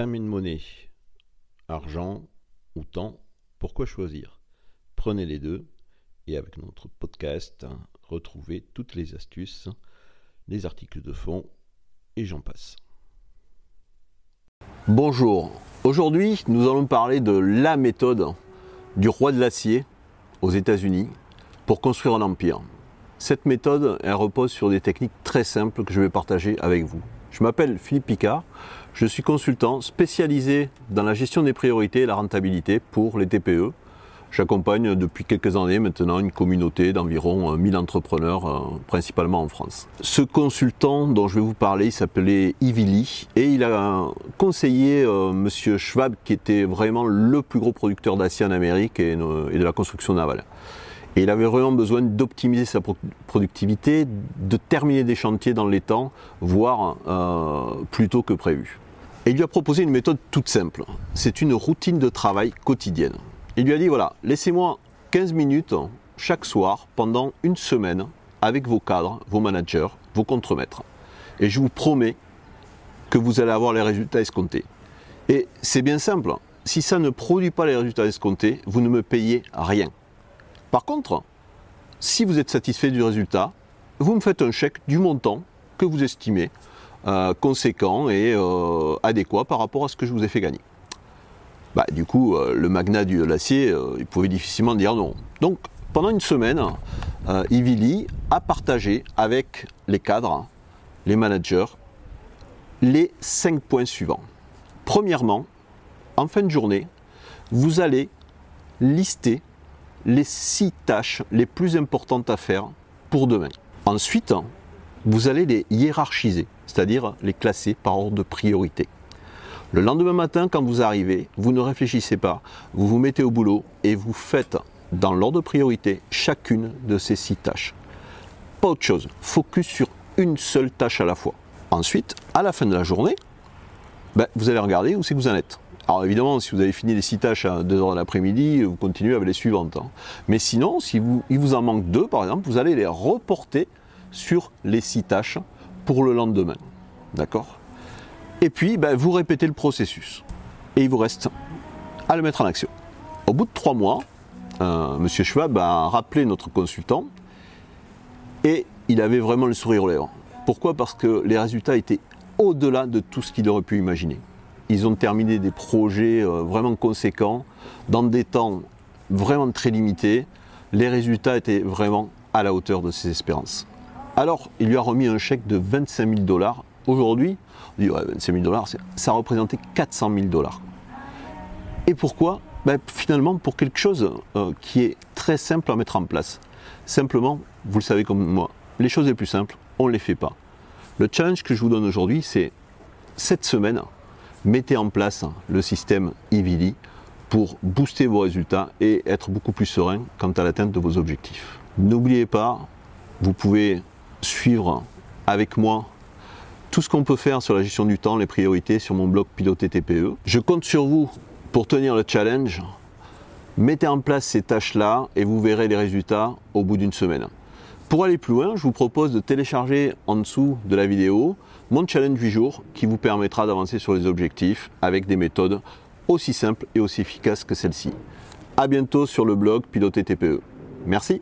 And monnaie, argent ou temps, pourquoi choisir? Prenez les deux et avec notre podcast, retrouvez toutes les astuces, les articles de fond et j'en passe. Bonjour, aujourd'hui nous allons parler de la méthode du roi de l'acier aux États-Unis pour construire un empire. Cette méthode, elle repose sur des techniques très simples que je vais partager avec vous. Je m'appelle Philippe Picard, je suis consultant spécialisé dans la gestion des priorités et la rentabilité pour les TPE. J'accompagne depuis quelques années maintenant une communauté d'environ 1000 entrepreneurs, euh, principalement en France. Ce consultant dont je vais vous parler, il s'appelait Ivili et il a conseillé euh, Monsieur Schwab, qui était vraiment le plus gros producteur d'acier en Amérique et, et de la construction navale. Et il avait vraiment besoin d'optimiser sa productivité, de terminer des chantiers dans les temps, voire euh, plus tôt que prévu. Et il lui a proposé une méthode toute simple. C'est une routine de travail quotidienne. Il lui a dit voilà, laissez-moi 15 minutes chaque soir pendant une semaine avec vos cadres, vos managers, vos contremaîtres. Et je vous promets que vous allez avoir les résultats escomptés. Et c'est bien simple. Si ça ne produit pas les résultats escomptés, vous ne me payez rien. Par contre, si vous êtes satisfait du résultat, vous me faites un chèque du montant que vous estimez euh, conséquent et euh, adéquat par rapport à ce que je vous ai fait gagner. Bah, du coup, euh, le magnat de l'acier, il pouvait difficilement dire non. Donc, pendant une semaine, Ivili a partagé avec les cadres, les managers, les cinq points suivants. Premièrement, en fin de journée, vous allez lister les six tâches les plus importantes à faire pour demain. Ensuite, vous allez les hiérarchiser, c'est-à-dire les classer par ordre de priorité. Le lendemain matin, quand vous arrivez, vous ne réfléchissez pas, vous vous mettez au boulot et vous faites dans l'ordre de priorité chacune de ces six tâches. Pas autre chose, focus sur une seule tâche à la fois. Ensuite, à la fin de la journée, ben, vous allez regarder où c'est que vous en êtes. Alors évidemment, si vous avez fini les six tâches à 2h de l'après-midi, vous continuez avec les suivantes. Hein. Mais sinon, si vous, il vous en manque deux, par exemple, vous allez les reporter sur les six tâches pour le lendemain. D'accord? Et puis, ben, vous répétez le processus. Et il vous reste à le mettre en action. Au bout de trois mois, euh, M. Schwab a rappelé notre consultant et il avait vraiment le sourire aux lèvres. Pourquoi? Parce que les résultats étaient au-delà de tout ce qu'il aurait pu imaginer. Ils ont terminé des projets euh, vraiment conséquents, dans des temps vraiment très limités. Les résultats étaient vraiment à la hauteur de ses espérances. Alors, il lui a remis un chèque de 25 000 dollars. Aujourd'hui, on dit ouais, 25 000 dollars, ça représentait 400 000 dollars. Et pourquoi? Ben, Finalement, pour quelque chose euh, qui est très simple à mettre en place. Simplement, vous le savez comme moi, les choses les plus simples, on ne les fait pas. Le challenge que je vous donne aujourd'hui, c'est cette semaine, mettez en place le système Ivili pour booster vos résultats et être beaucoup plus serein quant à l'atteinte de vos objectifs. N'oubliez pas, vous pouvez suivre avec moi tout ce qu'on peut faire sur la gestion du temps, les priorités sur mon blog Piloter TPE. Je compte sur vous pour tenir le challenge. Mettez en place ces tâches-là et vous verrez les résultats au bout d'une semaine. Pour aller plus loin, je vous propose de télécharger en dessous de la vidéo mon challenge 8 jours qui vous permettra d'avancer sur les objectifs avec des méthodes aussi simples et aussi efficaces que celle-ci. A bientôt sur le blog Piloter TPE. Merci.